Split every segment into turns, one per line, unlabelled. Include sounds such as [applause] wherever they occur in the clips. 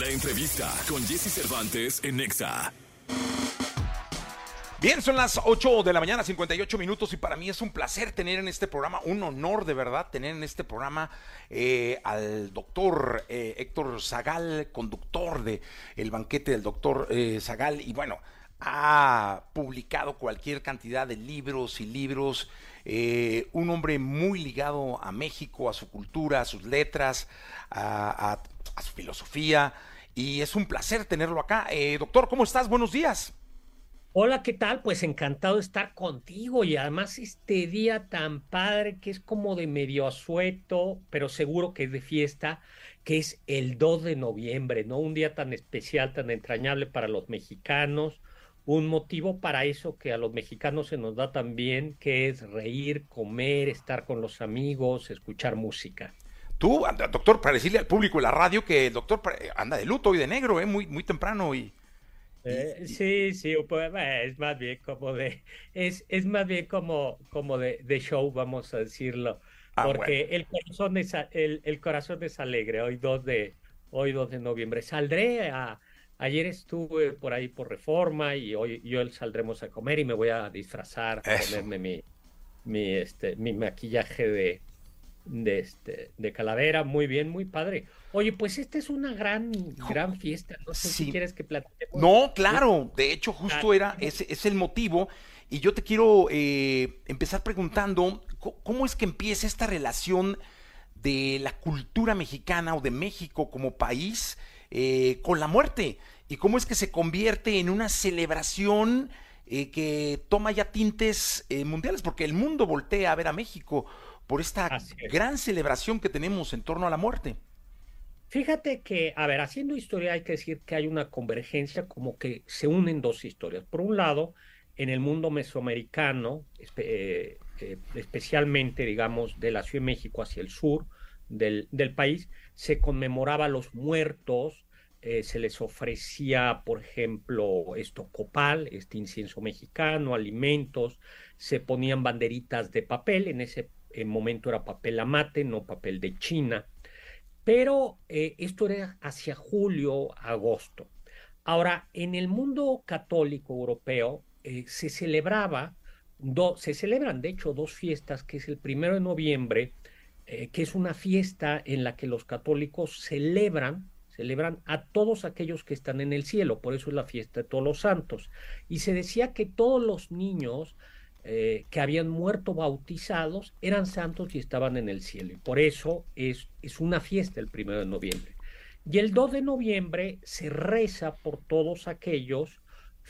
La entrevista con Jesse Cervantes en Nexa.
Bien, son las 8 de la mañana, 58 minutos, y para mí es un placer tener en este programa, un honor de verdad tener en este programa eh, al doctor eh, Héctor Zagal, conductor de El Banquete del Doctor eh, Zagal, y bueno, ha publicado cualquier cantidad de libros y libros, un hombre muy ligado a México, a su cultura, a sus letras, a, a su filosofía, y es un placer tenerlo acá. doctor, ¿cómo estás? Buenos días.
Hola, ¿qué tal? Pues encantado de estar contigo y además este día tan padre que es como de medio asueto, pero seguro que es de fiesta, que es el 2 de noviembre, ¿no? Un día tan especial, tan entrañable para los mexicanos, un motivo para eso que a los mexicanos se nos da también, que es reír, comer, estar con los amigos, escuchar música.
Tú, doctor, para decirle al público de la radio que el doctor anda de luto y de negro, ¿eh? Muy, muy temprano y...
Eh, sí, sí, pues, es más bien como de, es, es más bien como, como de, de show, vamos a decirlo, ah, porque el corazón es el, el, corazón es alegre. Hoy 2 de, hoy 2 de noviembre saldré a, ayer estuve por ahí por Reforma y hoy y hoy saldremos a comer y me voy a disfrazar, a ponerme mi, mi este, mi maquillaje de, de este, de calavera, muy bien, muy padre. Oye, pues esta es una gran, gran fiesta. No sé si quieres que platiquemos.
No, claro. De hecho, justo era, ese es el motivo. Y yo te quiero eh, empezar preguntando, ¿cómo es que empieza esta relación de la cultura mexicana o de México como país eh, con la muerte? ¿Y cómo es que se convierte en una celebración eh, que toma ya tintes mundiales? Porque el mundo voltea a ver a México por esta gran celebración que tenemos en torno a la muerte.
Fíjate que, a ver, haciendo historia hay que decir que hay una convergencia, como que se unen dos historias. Por un lado, en el mundo mesoamericano, eh, eh, especialmente, digamos, de la Ciudad de México hacia el sur del, país, se conmemoraba a los muertos, eh, se les ofrecía, por ejemplo, esto copal, este incienso mexicano, alimentos, se ponían banderitas de papel, en ese momento era papel amate, no papel de China pero eh, esto era hacia julio, agosto. Ahora, en el mundo católico europeo eh, se celebraba, se celebran de hecho dos fiestas, que es el primero de noviembre, que es una fiesta en la que los católicos celebran, celebran a todos aquellos que están en el cielo, por eso es la fiesta de todos los santos. Y se decía que todos los niños eh, que habían muerto bautizados eran santos y estaban en el cielo. Y por eso es, es una fiesta el primero de noviembre. Y el 2 de noviembre se reza por todos aquellos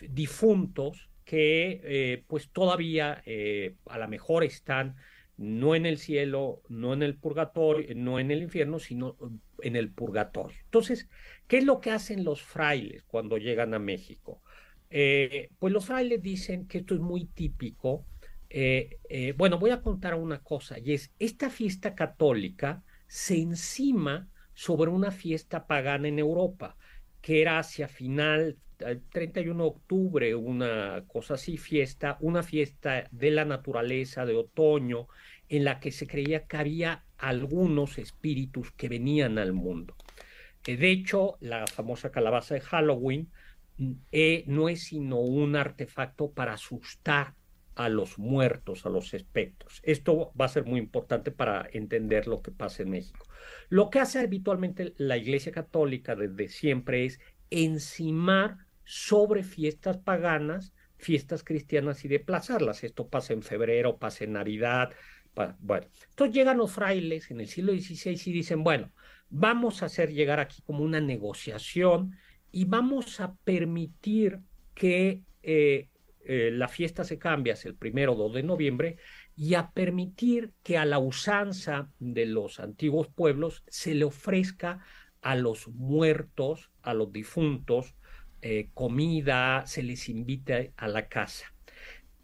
difuntos que eh, pues todavía eh, a lo mejor están no en el cielo, no en el purgatorio, no en el infierno, sino en el purgatorio. Entonces, ¿qué es lo que hacen los frailes cuando llegan a México? Eh, pues los frailes dicen que esto es muy típico. Eh, eh, bueno, voy a contar una cosa, y es, esta fiesta católica se encima sobre una fiesta pagana en Europa, que era hacia final, el 31 de octubre, una cosa así, fiesta, una fiesta de la naturaleza, de otoño, en la que se creía que había algunos espíritus que venían al mundo. de hecho, la famosa calabaza de Halloween, e no es sino un artefacto para asustar a los muertos, a los espectros. Esto va a ser muy importante para entender lo que pasa en México. Lo que hace habitualmente la Iglesia Católica desde siempre es encimar sobre fiestas paganas, fiestas cristianas y desplazarlas. Esto pasa en febrero, pasa en Navidad. Bueno, entonces llegan los frailes en el siglo XVI y dicen, bueno, vamos a hacer llegar aquí como una negociación y vamos a permitir que eh, eh, la fiesta se cambie hacia el primero o 2 de noviembre y a permitir que a la usanza de los antiguos pueblos se le ofrezca a los muertos, a los difuntos, eh, comida, se les invite a la casa.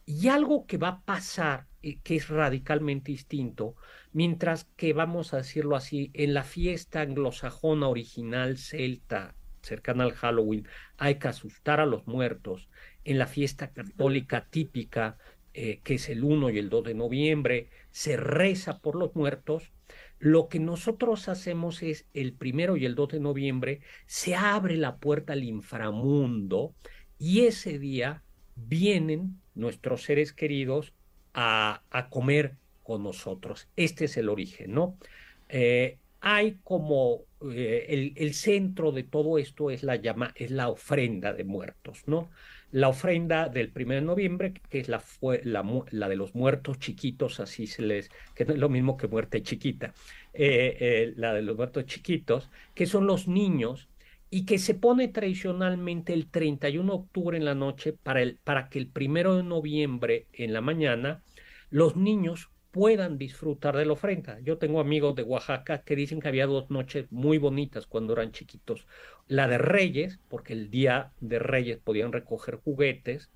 Y algo que va a pasar, que es radicalmente distinto, mientras que vamos a decirlo así, en la fiesta anglosajona original celta cercana al Halloween, hay que asustar a los muertos. En la fiesta católica típica, eh, que es el 1 y el 2 de noviembre, se reza por los muertos. Lo que nosotros hacemos es el primero y el 2 de noviembre se abre la puerta al inframundo y ese día vienen nuestros seres queridos a, comer con nosotros. Este es el origen, ¿no? Eh, hay como eh, el, centro de todo esto es la llama, es la ofrenda de muertos, ¿no? La ofrenda del 1 de noviembre, que es la, la, la, de los muertos chiquitos, así se les, que no es lo mismo que muerte chiquita, eh, la de los muertos chiquitos, que son los niños y que se pone tradicionalmente el 31 de octubre en la noche para, el, para que el 1 de noviembre en la mañana los niños puedan disfrutar de la ofrenda. Yo tengo amigos de Oaxaca que dicen que había dos noches muy bonitas cuando eran chiquitos. La de Reyes, porque el día de Reyes podían recoger juguetes,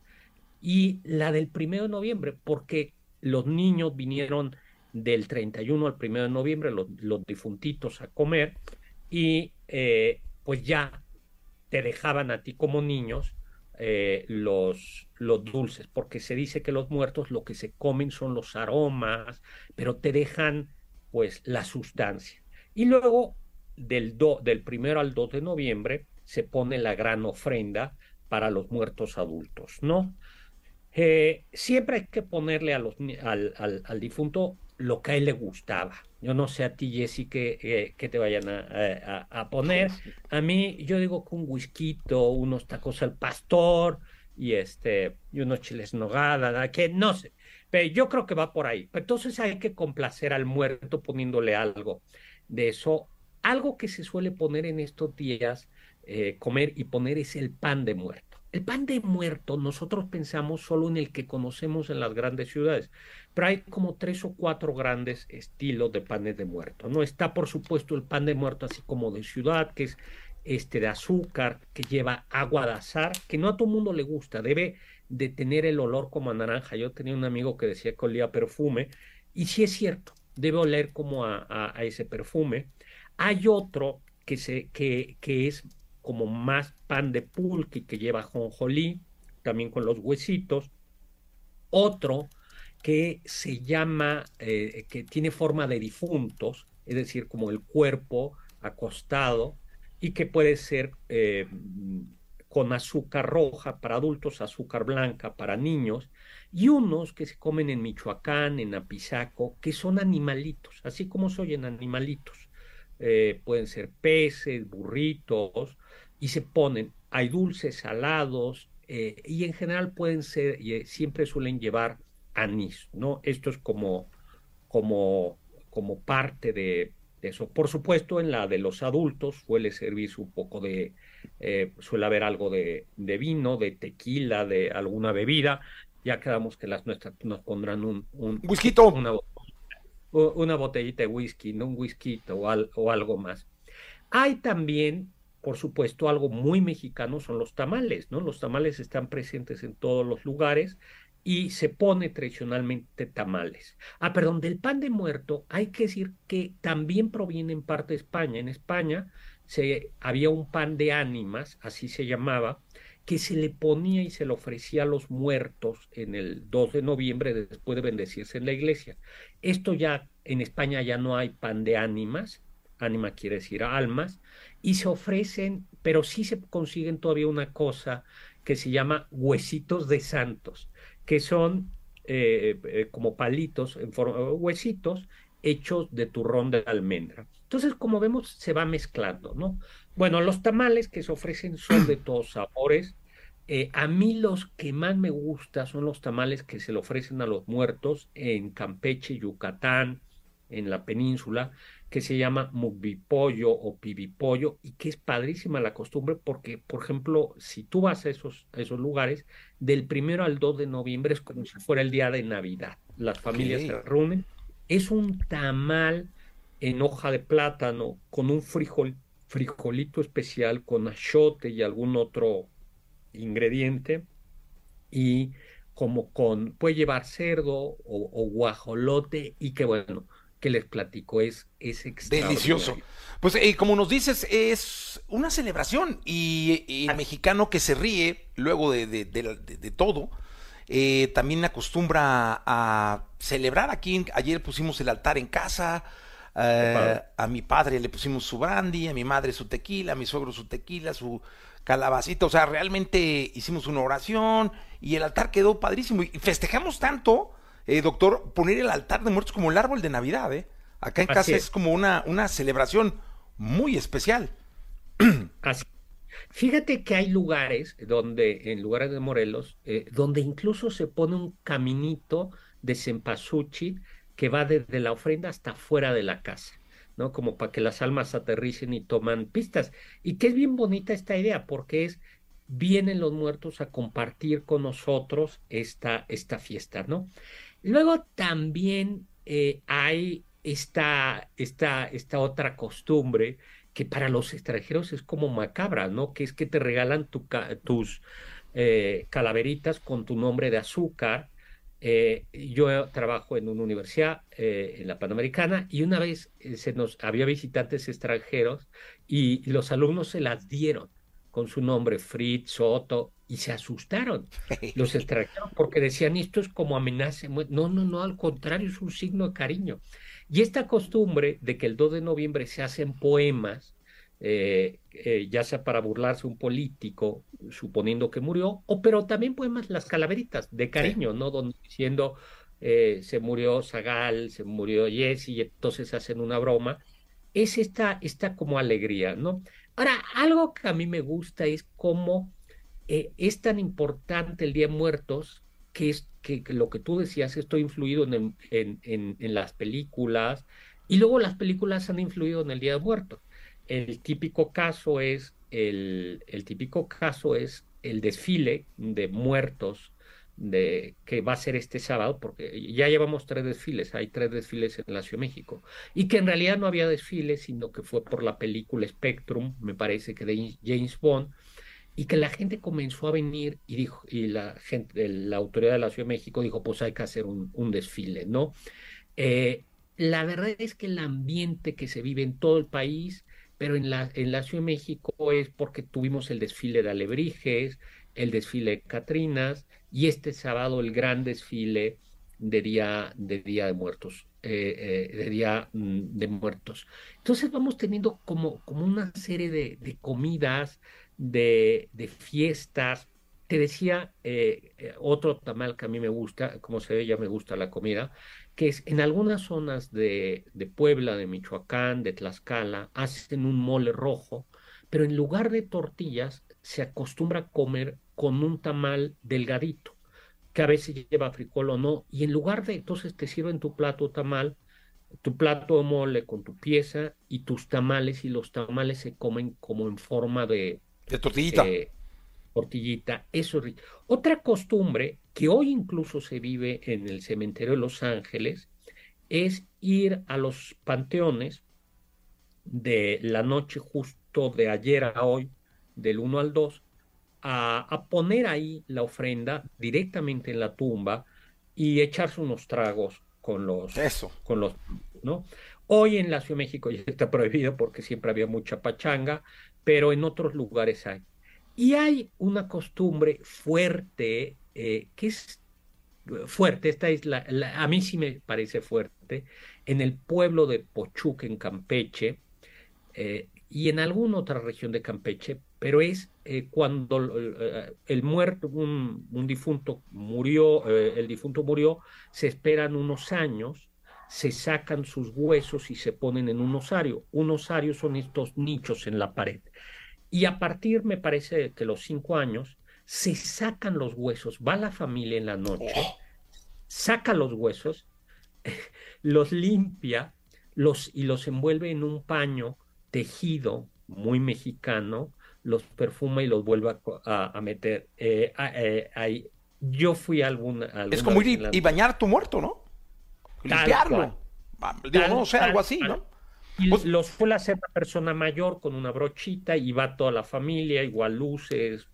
y la del primero de noviembre, porque los niños vinieron del 31 al primero de noviembre, los, los difuntitos a comer, y eh, pues ya te dejaban a ti como niños eh, los, los dulces, porque se dice que los muertos lo que se comen son los aromas, pero te dejan pues la sustancia. Y luego del, do, del primero al 2 de noviembre se pone la gran ofrenda para los muertos adultos, ¿no? Eh, siempre hay que ponerle al, al, al difunto lo que a él le gustaba. Yo no sé a ti, Jessy, que, eh, que te vayan a, a, a, poner. A mí, yo digo que un whisky, unos tacos al pastor y, este, y unos chiles nogada, que no sé. Pero yo creo que va por ahí. Pero entonces hay que complacer al muerto poniéndole algo de eso. Algo que se suele poner en estos días, eh, comer y poner es el pan de muerto. El pan de muerto nosotros pensamos solo en el que conocemos en las grandes ciudades, pero hay como tres o cuatro grandes estilos de panes de muerto. No está, por supuesto, el pan de muerto así como de ciudad, que es este de azúcar, que lleva agua de azar, que no a todo mundo le gusta, debe de tener el olor como a naranja. Yo tenía un amigo que decía que olía perfume, y sí es cierto, debe oler como a, a, a ese perfume. Hay otro que, se, que, que es como más pan de pulque que lleva jonjolí, también con los huesitos. Otro que se llama, eh, que tiene forma de difuntos, es decir, como el cuerpo acostado, y que puede ser eh, con azúcar roja para adultos, azúcar blanca para niños, y unos que se comen en Michoacán, en Apizaco, que son animalitos, así como se oyen animalitos. Eh, pueden ser peces, burritos, y se ponen, hay dulces, salados, eh, y en general pueden ser, y eh, siempre suelen llevar anís, ¿no? Esto es como, como, como parte de, de, eso. Por supuesto, en la de los adultos suele servirse un poco de, eh, suele haber algo de, de, vino, de tequila, de alguna bebida. Ya quedamos que las nuestras nos pondrán un... un
whisky.
Una, botellita de whisky, no un whisky o algo más. Hay también por supuesto, algo muy mexicano son los tamales, ¿no? Los tamales están presentes en todos los lugares y se pone tradicionalmente tamales. Ah, perdón, del pan de muerto hay que decir que también proviene en parte de España. En España se, había un pan de ánimas, así se llamaba, que se le ponía y se le ofrecía a los muertos en el 2 de noviembre después de bendecirse en la iglesia. Esto ya en España ya no hay pan de ánimas, ánima quiere decir almas, y se ofrecen, pero sí se consiguen todavía una cosa que se llama huesitos de santos, que son eh, eh, como palitos, en forma, huesitos hechos de turrón de almendra. Entonces, como vemos, se va mezclando, ¿no? Bueno, los tamales que se ofrecen son de [clears throat] todos sabores. Eh, a mí los que más me gusta son los tamales que se le ofrecen a los muertos en Campeche, Yucatán, en la península, que se llama mugbipollo o pibipollo y que es padrísima la costumbre porque, por ejemplo, si tú vas a esos, a esos lugares, del primero al 2 de noviembre es como si fuera el día de Navidad. Las familias se reúnen. Es un tamal en hoja de plátano con un frijol, frijolito especial con achote y algún otro ingrediente y como con, puede llevar cerdo o, o guajolote y que bueno, que les platico es, es
delicioso. Pues eh, como nos dices, es una celebración y, y el mexicano que se ríe luego de, de, de, de todo, eh, también acostumbra a celebrar aquí. Ayer pusimos el altar en casa, Eh, a mi padre le pusimos su brandy, a mi madre su tequila, a mi suegro su tequila, su calabacita. O sea, realmente hicimos una oración y el altar quedó padrísimo. Y festejamos tanto, eh, doctor, poner el altar de muertos como el árbol de Navidad. ¿eh? Acá en casa es. como una, una celebración muy especial. [clears throat]
Así. Fíjate que hay lugares donde, en lugares de Morelos, eh, donde incluso se pone un caminito de cempasúchil que va desde la ofrenda hasta fuera de la casa, ¿no? Como para que las almas aterricen y toman pistas. Y que es bien bonita esta idea, porque es, vienen los muertos a compartir con nosotros esta, esta fiesta, ¿no? Luego también eh, hay esta, esta, esta otra costumbre que para los extranjeros es como macabra, ¿no? Que es que te regalan tus eh, calaveritas con tu nombre de azúcar eh, yo trabajo en una universidad, eh, en la Panamericana, y una vez eh, se nos había visitantes extranjeros y, los alumnos se las dieron con su nombre, Fritz, Soto, y se asustaron [laughs] los extranjeros porque decían esto es como amenaza. No, no, no, al contrario, es un signo de cariño. Y esta costumbre de que el 2 de noviembre se hacen poemas eh, eh, ya sea para burlarse un político, suponiendo que murió, o pero también poemas las calaveritas de cariño, ¿no? Donde diciendo eh, se murió Zagal, se murió Jesse, y entonces hacen una broma. Es esta, esta como alegría, ¿no? Ahora, algo que a mí me gusta es cómo es tan importante el Día de Muertos, que es que, lo que tú decías, esto ha influido en, en, en las películas, y luego las películas han influido en el Día de Muertos el típico caso es el, típico caso es el desfile de muertos que va a ser este sábado, porque ya llevamos tres desfiles, hay tres desfiles en la Ciudad de México, y que en realidad no había desfiles, sino que fue por la película Spectrum, me parece que de James Bond, y que la gente comenzó a venir y dijo, y la gente, la autoridad de la Ciudad de México dijo, pues hay que hacer un, un desfile, ¿no? Eh, la verdad es que el ambiente que se vive en todo el país pero en la, en la Ciudad de México es porque tuvimos el desfile de Alebrijes, el desfile de Catrinas y este sábado el gran desfile de Día de, día de Muertos. Eh, eh, de Día mm, de Muertos. Entonces vamos teniendo como, como una serie de, de comidas, de, de, fiestas. Te decía eh, otro tamal que a mí me gusta, como se ve, ya me gusta la comida, que es en algunas zonas de, Puebla, de Michoacán, de Tlaxcala, hacen un mole rojo, pero en lugar de tortillas se acostumbra a comer con un tamal delgadito, que a veces lleva frijol o no, y en lugar de entonces te sirven tu plato tamal, tu plato de mole con tu pieza y tus tamales, y los tamales se comen como en forma de...
De tortillita.
Eh, tortillita, eso es Otra costumbre que hoy incluso se vive en el cementerio de Los Ángeles es ir a los panteones de la noche justo de ayer a hoy, del 1 al 2, a, poner ahí la ofrenda directamente en la tumba y echarse unos tragos con los...
Eso.
Con los ¿no? Hoy en la Ciudad de México ya está prohibido porque siempre había mucha pachanga, pero en otros lugares hay. Y hay una costumbre fuerte, eh, que es fuerte, esta es la, a mí sí me parece fuerte, en el pueblo de Pochuc, en Campeche, eh, y en alguna otra región de Campeche, pero es eh, cuando el muerto, un, un difunto murió, el difunto murió, se esperan unos años, se sacan sus huesos y se ponen en un osario. Un osario son estos nichos en la pared. Y a partir, me parece que los cinco años, se sacan los huesos, va la familia en la noche, oh. saca los huesos, [laughs] los limpia los, y los envuelve en un paño tejido muy mexicano, los perfuma y los vuelve a, meter eh, eh, ahí. Yo fui a alguna...
es como ir y, bañar tu muerto, ¿no? Limpiarlo. Digo, no sé, algo así, ¿no?
Y pues los fue a hacer una persona mayor con una brochita y va toda la familia, igual luces,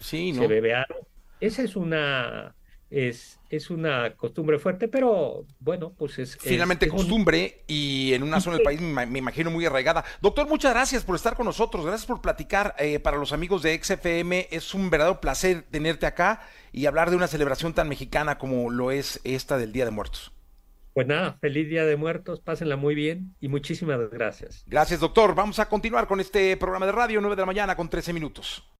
se bebe algo. Esa es una es, es una costumbre fuerte, pero bueno, pues es...
Finalmente costumbre y en una zona del país me, imagino muy arraigada. Doctor, muchas gracias por estar con nosotros, gracias por platicar eh, para los amigos de XFM. Es un verdadero placer tenerte acá y hablar de una celebración tan mexicana como lo es esta del Día de Muertos.
Pues nada, feliz Día de Muertos, pásenla muy bien y muchísimas gracias.
Gracias, doctor. Vamos a continuar con este programa de radio, 9 de la mañana con 13 minutos.